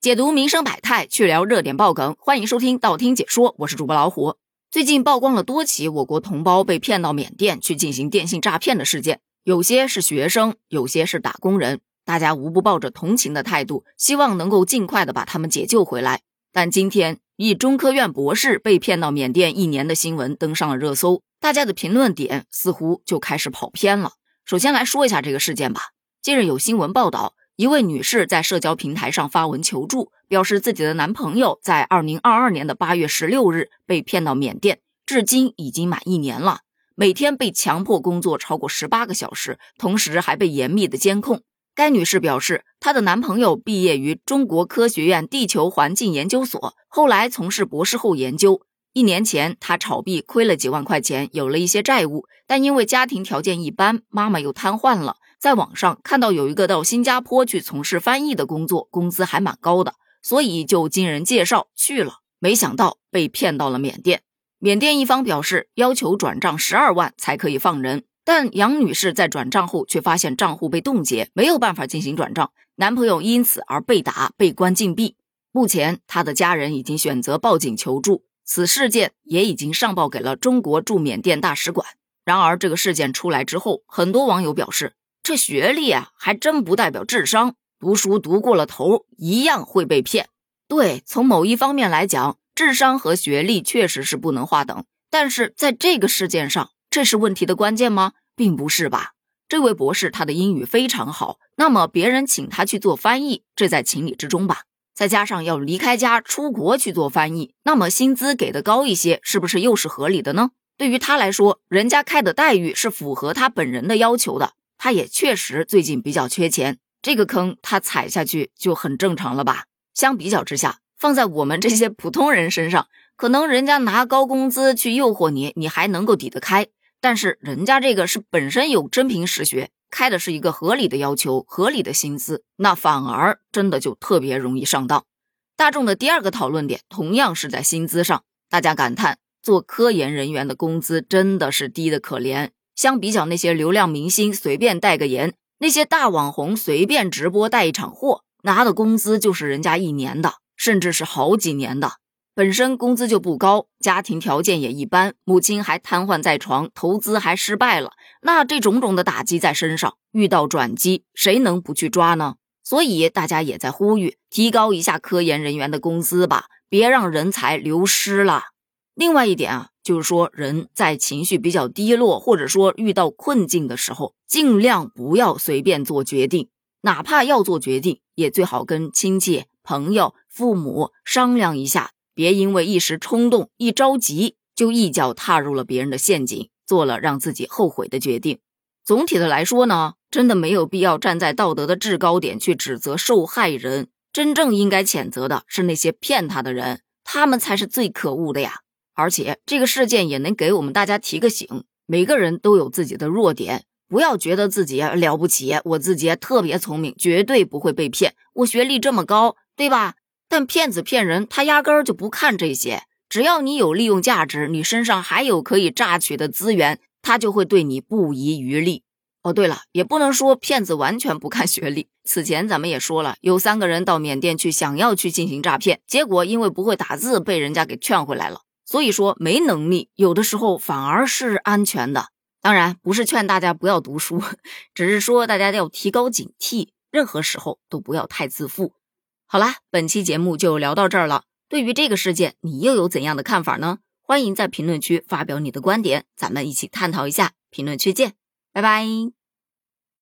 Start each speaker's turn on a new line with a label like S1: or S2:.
S1: 解读民生百态，去聊热点爆梗，欢迎收听道听解说，我是主播老虎。最近曝光了多起我国同胞被骗到缅甸去进行电信诈骗的事件，有些是学生，有些是打工人，大家无不抱着同情的态度，希望能够尽快的把他们解救回来。但今天，一中科院博士被骗到缅甸一年的新闻登上了热搜，大家的评论点似乎就开始跑偏了。首先来说一下这个事件吧。近日有新闻报道。一位女士在社交平台上发文求助，表示自己的男朋友在二零二二年的八月十六日被骗到缅甸，至今已经满一年了，每天被强迫工作超过十八个小时，同时还被严密的监控。该女士表示，她的男朋友毕业于中国科学院地球环境研究所，后来从事博士后研究。一年前，他炒币亏了几万块钱，有了一些债务，但因为家庭条件一般，妈妈又瘫痪了。在网上看到有一个到新加坡去从事翻译的工作，工资还蛮高的，所以就经人介绍去了。没想到被骗到了缅甸。缅甸一方表示要求转账十二万才可以放人，但杨女士在转账后却发现账户被冻结，没有办法进行转账，男朋友因此而被打、被关禁闭。目前，她的家人已经选择报警求助，此事件也已经上报给了中国驻缅甸大使馆。然而，这个事件出来之后，很多网友表示。这学历啊，还真不代表智商。读书读过了头，一样会被骗。对，从某一方面来讲，智商和学历确实是不能划等。但是在这个事件上，这是问题的关键吗？并不是吧。这位博士他的英语非常好，那么别人请他去做翻译，这在情理之中吧？再加上要离开家出国去做翻译，那么薪资给的高一些，是不是又是合理的呢？对于他来说，人家开的待遇是符合他本人的要求的。他也确实最近比较缺钱，这个坑他踩下去就很正常了吧？相比较之下，放在我们这些普通人身上，可能人家拿高工资去诱惑你，你还能够抵得开；但是人家这个是本身有真凭实学，开的是一个合理的要求、合理的薪资，那反而真的就特别容易上当。大众的第二个讨论点同样是在薪资上，大家感叹做科研人员的工资真的是低的可怜。相比较那些流量明星随便代个言，那些大网红随便直播带一场货，拿的工资就是人家一年的，甚至是好几年的。本身工资就不高，家庭条件也一般，母亲还瘫痪在床，投资还失败了，那这种种的打击在身上，遇到转机，谁能不去抓呢？所以大家也在呼吁，提高一下科研人员的工资吧，别让人才流失了。另外一点啊。就是说，人在情绪比较低落，或者说遇到困境的时候，尽量不要随便做决定，哪怕要做决定，也最好跟亲戚、朋友、父母商量一下，别因为一时冲动、一着急，就一脚踏入了别人的陷阱，做了让自己后悔的决定。总体的来说呢，真的没有必要站在道德的制高点去指责受害人，真正应该谴责的是那些骗他的人，他们才是最可恶的呀。而且这个事件也能给我们大家提个醒：每个人都有自己的弱点，不要觉得自己了不起，我自己特别聪明，绝对不会被骗。我学历这么高，对吧？但骗子骗人，他压根儿就不看这些。只要你有利用价值，你身上还有可以榨取的资源，他就会对你不遗余力。哦，对了，也不能说骗子完全不看学历。此前咱们也说了，有三个人到缅甸去，想要去进行诈骗，结果因为不会打字，被人家给劝回来了。所以说，没能力有的时候反而是安全的。当然，不是劝大家不要读书，只是说大家要提高警惕，任何时候都不要太自负。好啦，本期节目就聊到这儿了。对于这个事件，你又有怎样的看法呢？欢迎在评论区发表你的观点，咱们一起探讨一下。评论区见，拜拜。